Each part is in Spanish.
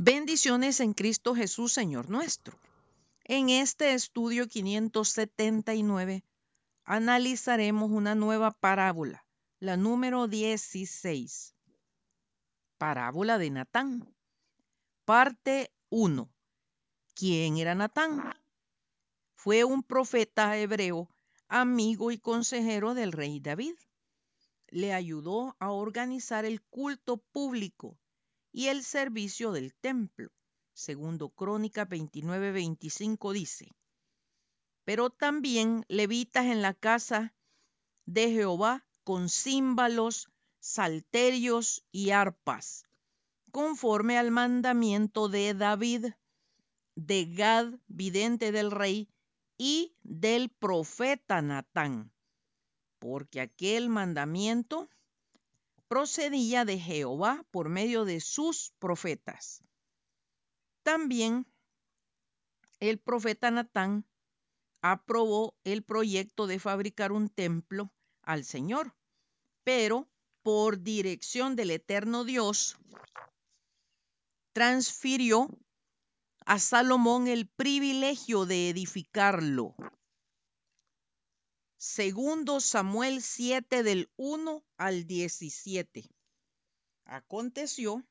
Bendiciones en Cristo Jesús, Señor nuestro. En este estudio 579 analizaremos una nueva parábola, la número 16. Parábola de Natán. Parte 1. ¿Quién era Natán? Fue un profeta hebreo, amigo y consejero del rey David. Le ayudó a organizar el culto público y el servicio del templo. Segundo Crónica 29-25 dice, pero también levitas en la casa de Jehová con címbalos, salterios y arpas, conforme al mandamiento de David, de Gad, vidente del rey, y del profeta Natán, porque aquel mandamiento procedía de Jehová por medio de sus profetas. También el profeta Natán aprobó el proyecto de fabricar un templo al Señor, pero por dirección del eterno Dios, transfirió a Salomón el privilegio de edificarlo. Segundo Samuel 7 del 1 al 17. Aconteció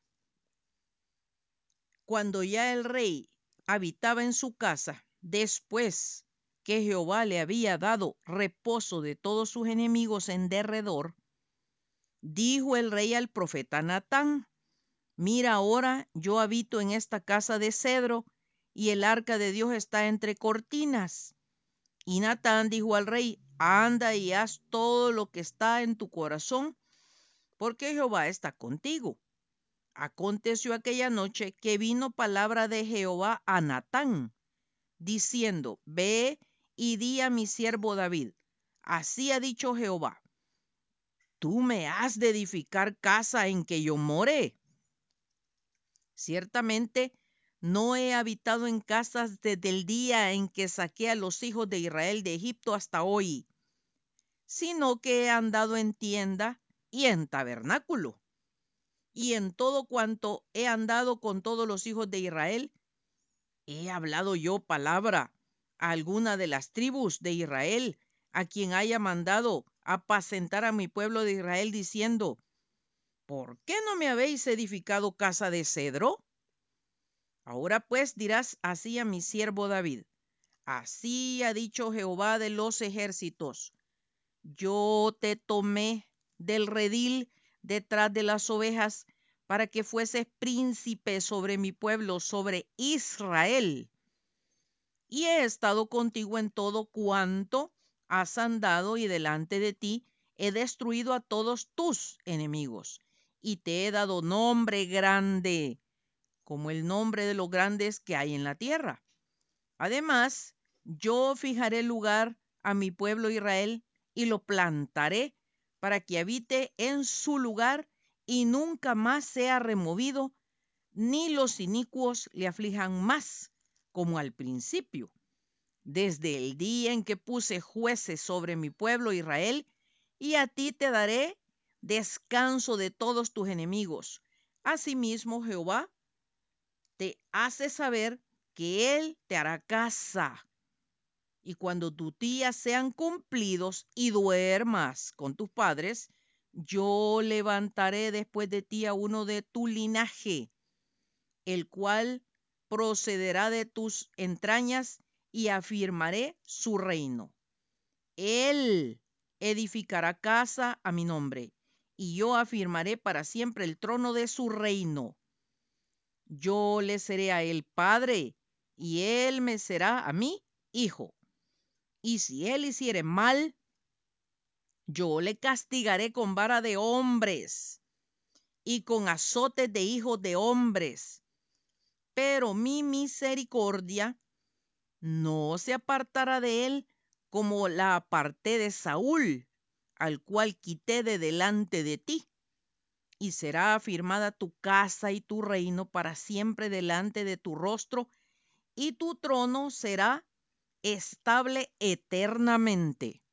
cuando ya el rey habitaba en su casa, después que Jehová le había dado reposo de todos sus enemigos en derredor, dijo el rey al profeta Natán, mira ahora yo habito en esta casa de cedro y el arca de Dios está entre cortinas. Y Natán dijo al rey, anda y haz todo lo que está en tu corazón, porque Jehová está contigo. Aconteció aquella noche que vino palabra de Jehová a Natán, diciendo, Ve y di a mi siervo David, así ha dicho Jehová, tú me has de edificar casa en que yo more. Ciertamente, no he habitado en casas desde el día en que saqué a los hijos de Israel de Egipto hasta hoy, sino que he andado en tienda y en tabernáculo. Y en todo cuanto he andado con todos los hijos de Israel, he hablado yo palabra a alguna de las tribus de Israel, a quien haya mandado apacentar a mi pueblo de Israel, diciendo, ¿por qué no me habéis edificado casa de cedro? Ahora pues dirás así a mi siervo David, así ha dicho Jehová de los ejércitos, yo te tomé del redil detrás de las ovejas para que fueses príncipe sobre mi pueblo, sobre Israel. Y he estado contigo en todo cuanto has andado y delante de ti he destruido a todos tus enemigos y te he dado nombre grande como el nombre de los grandes que hay en la tierra. Además, yo fijaré lugar a mi pueblo Israel y lo plantaré para que habite en su lugar y nunca más sea removido, ni los inicuos le aflijan más como al principio. Desde el día en que puse jueces sobre mi pueblo Israel, y a ti te daré descanso de todos tus enemigos. Asimismo, Jehová te hace saber que Él te hará casa. Y cuando tus días sean cumplidos y duermas con tus padres, yo levantaré después de ti a uno de tu linaje, el cual procederá de tus entrañas y afirmaré su reino. Él edificará casa a mi nombre, y yo afirmaré para siempre el trono de su reino yo le seré a él padre, y él me será a mí hijo. Y si él hiciere mal, yo le castigaré con vara de hombres y con azotes de hijos de hombres. Pero mi misericordia no se apartará de él como la aparté de Saúl, al cual quité de delante de ti y será afirmada tu casa y tu reino para siempre delante de tu rostro, y tu trono será estable eternamente.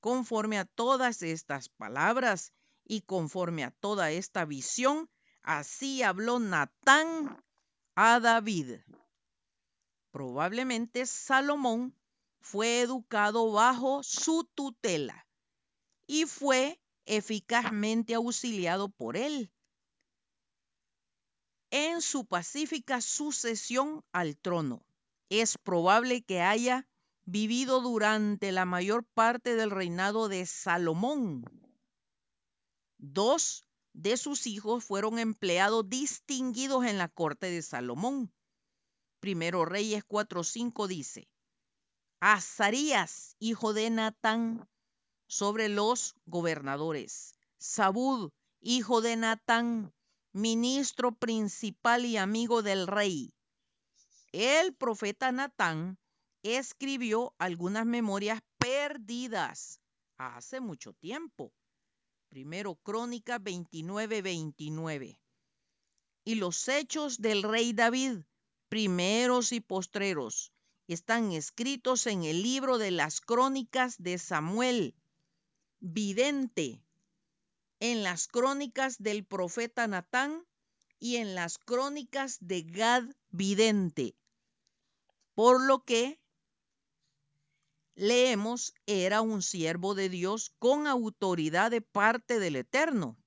Conforme a todas estas palabras y conforme a toda esta visión, así habló Natán a David. Probablemente Salomón fue educado bajo su tutela y fue eficazmente auxiliado por él en su pacífica sucesión al trono. Es probable que haya vivido durante la mayor parte del reinado de Salomón. Dos de sus hijos fueron empleados distinguidos en la corte de Salomón. Primero Reyes 4.5 dice, Azarías, hijo de Natán, sobre los gobernadores. Sabud, hijo de Natán, ministro principal y amigo del rey. El profeta Natán escribió algunas memorias perdidas hace mucho tiempo. Primero Crónica 29, 29. Y los hechos del rey David, primeros y postreros, están escritos en el libro de las crónicas de Samuel, vidente, en las crónicas del profeta Natán y en las crónicas de Gad vidente. Por lo que leemos, era un siervo de Dios con autoridad de parte del Eterno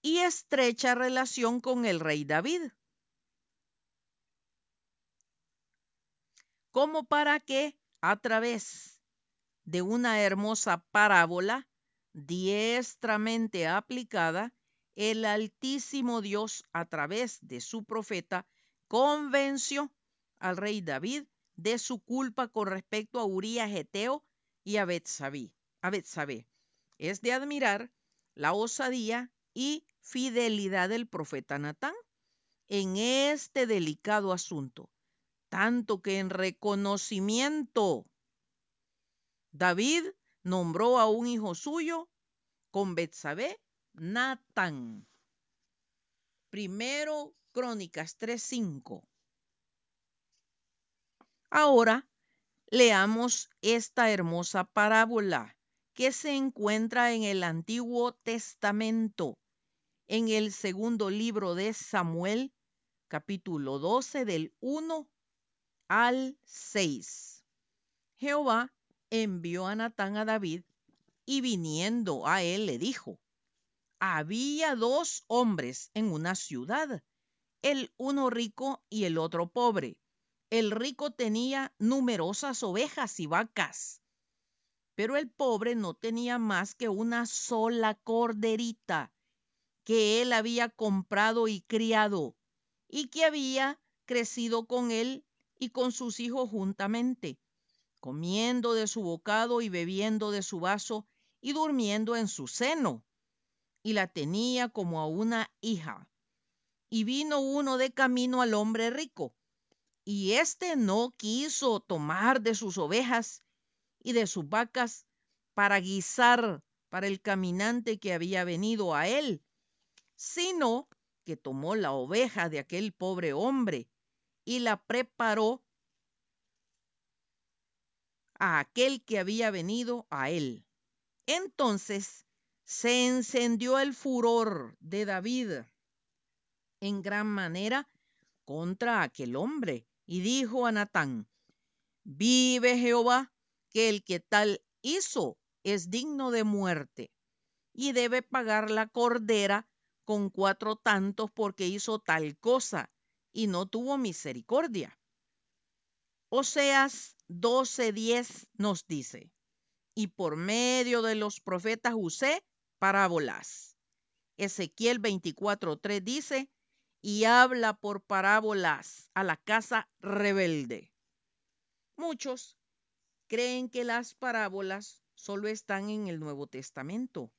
y estrecha relación con el rey David. Como para que a través de una hermosa parábola diestramente aplicada, el Altísimo Dios a través de su profeta convenció al rey David de su culpa con respecto a Urías Eteo y a Betsabé. Es de admirar la osadía y fidelidad del profeta Natán en este delicado asunto, tanto que en reconocimiento David nombró a un hijo suyo con Betsabé, Natán. Primero Crónicas 3:5. Ahora leamos esta hermosa parábola que se encuentra en el Antiguo Testamento, en el segundo libro de Samuel, capítulo 12 del 1 al 6. Jehová envió a Natán a David y viniendo a él le dijo, había dos hombres en una ciudad, el uno rico y el otro pobre. El rico tenía numerosas ovejas y vacas, pero el pobre no tenía más que una sola corderita que él había comprado y criado y que había crecido con él y con sus hijos juntamente, comiendo de su bocado y bebiendo de su vaso y durmiendo en su seno. Y la tenía como a una hija. Y vino uno de camino al hombre rico y éste no quiso tomar de sus ovejas y de sus vacas para guisar para el caminante que había venido a él, sino que tomó la oveja de aquel pobre hombre y la preparó a aquel que había venido a él. Entonces se encendió el furor de David en gran manera contra aquel hombre y dijo a Natán, vive Jehová, que el que tal hizo es digno de muerte y debe pagar la cordera con cuatro tantos porque hizo tal cosa y no tuvo misericordia. Oseas 12:10 nos dice, y por medio de los profetas usé parábolas. Ezequiel 24:3 dice, y habla por parábolas a la casa rebelde. Muchos creen que las parábolas solo están en el Nuevo Testamento,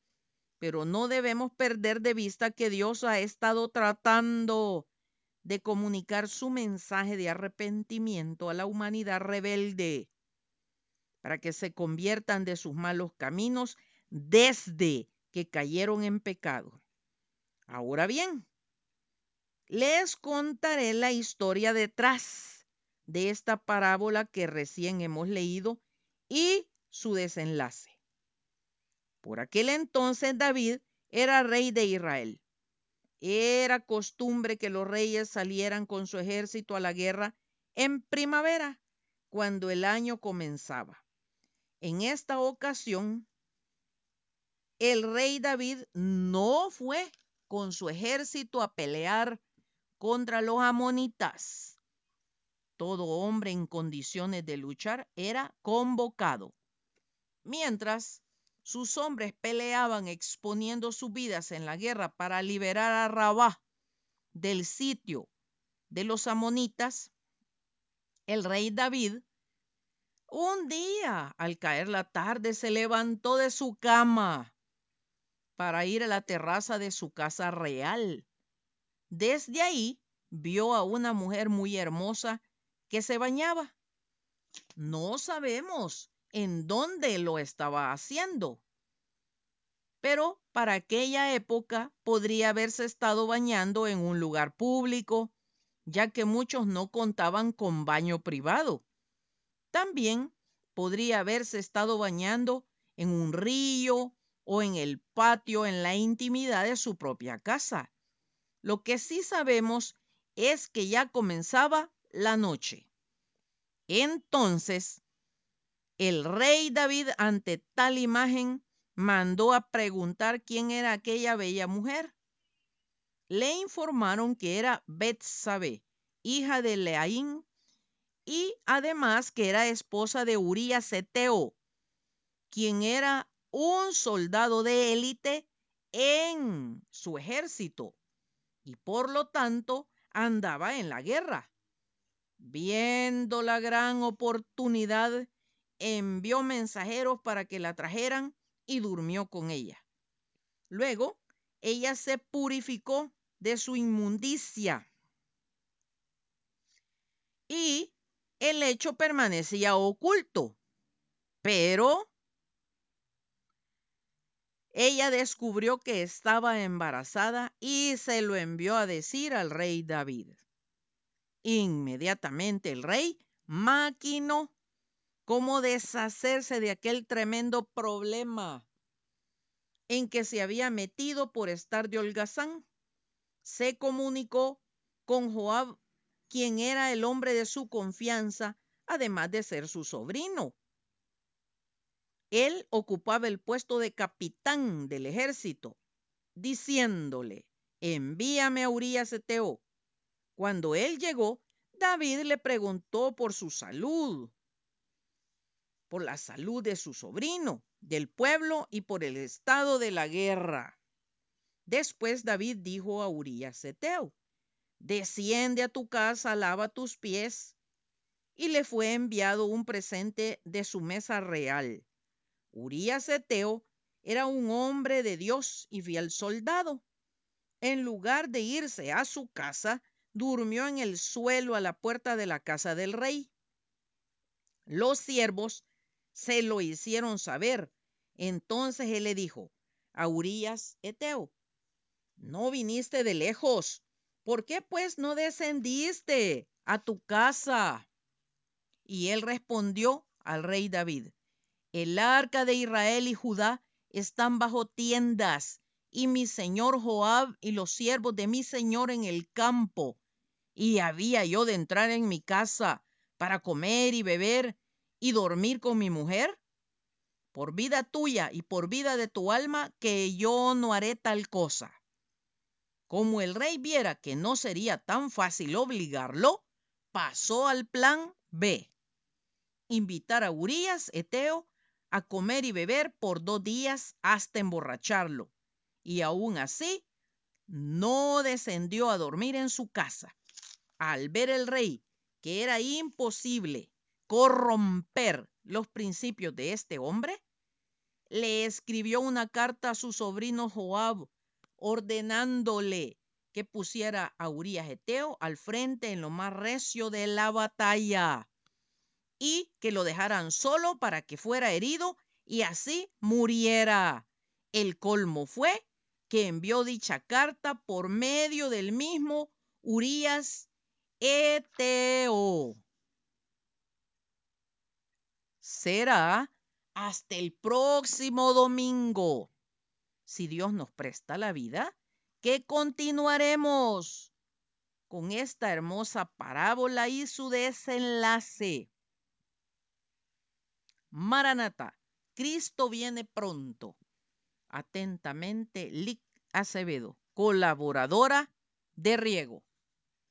pero no debemos perder de vista que Dios ha estado tratando de comunicar su mensaje de arrepentimiento a la humanidad rebelde para que se conviertan de sus malos caminos desde que cayeron en pecado. Ahora bien, les contaré la historia detrás de esta parábola que recién hemos leído y su desenlace. Por aquel entonces David era rey de Israel. Era costumbre que los reyes salieran con su ejército a la guerra en primavera, cuando el año comenzaba. En esta ocasión, el rey David no fue con su ejército a pelear contra los amonitas. Todo hombre en condiciones de luchar era convocado. Mientras sus hombres peleaban exponiendo sus vidas en la guerra para liberar a Rabá del sitio de los amonitas, el rey David un día, al caer la tarde, se levantó de su cama para ir a la terraza de su casa real. Desde ahí vio a una mujer muy hermosa que se bañaba. No sabemos en dónde lo estaba haciendo, pero para aquella época podría haberse estado bañando en un lugar público, ya que muchos no contaban con baño privado. También podría haberse estado bañando en un río o en el patio en la intimidad de su propia casa. Lo que sí sabemos es que ya comenzaba la noche. Entonces, el rey David ante tal imagen mandó a preguntar quién era aquella bella mujer. Le informaron que era Betsabé, hija de Leaín, y además que era esposa de Urías Eteo, quien era un soldado de élite en su ejército y por lo tanto andaba en la guerra. Viendo la gran oportunidad, envió mensajeros para que la trajeran y durmió con ella. Luego, ella se purificó de su inmundicia y el hecho permanecía oculto. Pero ella descubrió que estaba embarazada y se lo envió a decir al rey David. Inmediatamente el rey maquinó cómo deshacerse de aquel tremendo problema en que se había metido por estar de holgazán. Se comunicó con Joab quien era el hombre de su confianza, además de ser su sobrino. Él ocupaba el puesto de capitán del ejército, diciéndole, envíame a Urias Eteo. Cuando él llegó, David le preguntó por su salud, por la salud de su sobrino, del pueblo y por el estado de la guerra. Después David dijo a Urias Eteo, desciende a tu casa, lava tus pies. Y le fue enviado un presente de su mesa real. Urías Eteo era un hombre de Dios y fiel soldado. En lugar de irse a su casa, durmió en el suelo a la puerta de la casa del rey. Los siervos se lo hicieron saber. Entonces él le dijo a Urías Eteo, no viniste de lejos ¿por qué pues no descendiste a tu casa? Y él respondió al rey David, el arca de Israel y Judá están bajo tiendas, y mi señor Joab y los siervos de mi señor en el campo. Y había yo de entrar en mi casa para comer y beber y dormir con mi mujer? Por vida tuya y por vida de tu alma, que yo no haré tal cosa. Como el rey viera que no sería tan fácil obligarlo, pasó al plan B. Invitar a Urias, Eteo, a comer y beber por dos días hasta emborracharlo. Y aún así, no descendió a dormir en su casa. Al ver el rey que era imposible corromper los principios de este hombre, le escribió una carta a su sobrino Joab, ordenándole que pusiera a Urias Eteo al frente en lo más recio de la batalla y que lo dejaran solo para que fuera herido y así muriera. El colmo fue que envió dicha carta por medio del mismo Urias Eteo. Será hasta el próximo domingo si Dios nos presta la vida que continuaremos con esta hermosa parábola y su desenlace. Maranata, Cristo viene pronto. Atentamente, Lic Acevedo, colaboradora de Riego.